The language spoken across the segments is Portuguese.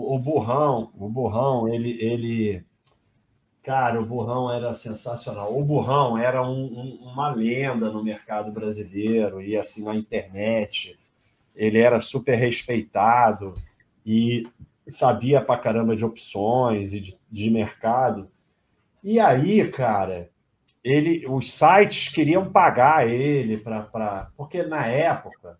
o Burrão, o Burrão, ele, ele. Cara, o Burrão era sensacional. O Burrão era um, um, uma lenda no mercado brasileiro e assim na internet. Ele era super respeitado e sabia pra caramba de opções e de, de mercado. E aí, cara, ele, os sites queriam pagar ele para. Porque na época,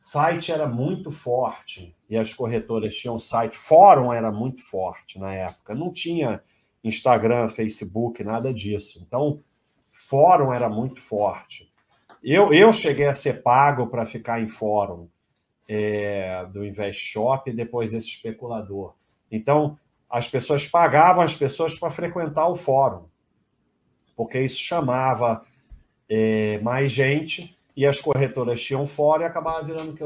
site era muito forte e as corretoras tinham site. Fórum era muito forte na época. Não tinha Instagram, Facebook, nada disso. Então, fórum era muito forte. Eu, eu cheguei a ser pago para ficar em fórum é, do Invest Shop e depois desse especulador. Então, as pessoas pagavam as pessoas para frequentar o fórum, porque isso chamava é, mais gente e as corretoras tinham fórum e acabava virando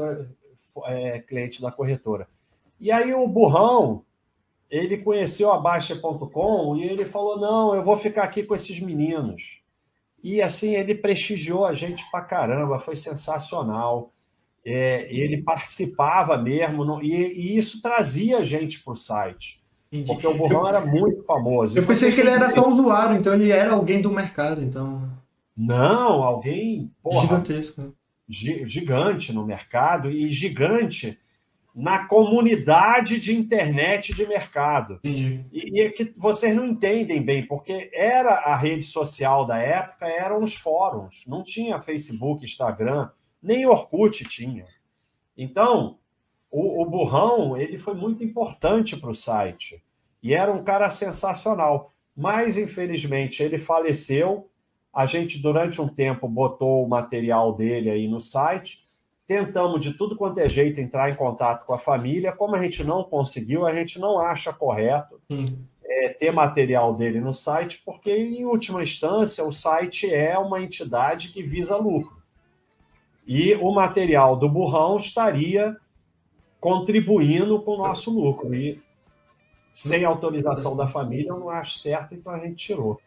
é, cliente da corretora. E aí o burrão, ele conheceu a Baixa.com e ele falou: não, eu vou ficar aqui com esses meninos. E assim, ele prestigiou a gente pra caramba, foi sensacional. É, ele participava mesmo, no, e, e, isso trazia gente para o site. Entendi. Porque o Borrão era muito famoso. Eu pensei que ele era só usuário, então ele era alguém do mercado, então. Não, alguém porra, gigantesco. Né? Gigante no mercado e gigante na comunidade de internet de mercado. E, e, é que vocês não entendem bem, porque era a rede social da época, eram os fóruns, não tinha Facebook, Instagram, nem Orkut tinha. Então, o, o Burrão ele foi muito importante para o site e era um cara sensacional. Mas, infelizmente, ele faleceu. A gente, durante um tempo, botou o material dele aí no site. Tentamos de tudo quanto é jeito entrar em contato com a família. Como a gente não conseguiu, a gente não acha correto é, ter material dele no site, porque, em última instância, o site é uma entidade que visa lucro. E o material do burrão estaria contribuindo com o nosso lucro. E sem autorização da família, eu não acho certo, então a gente tirou.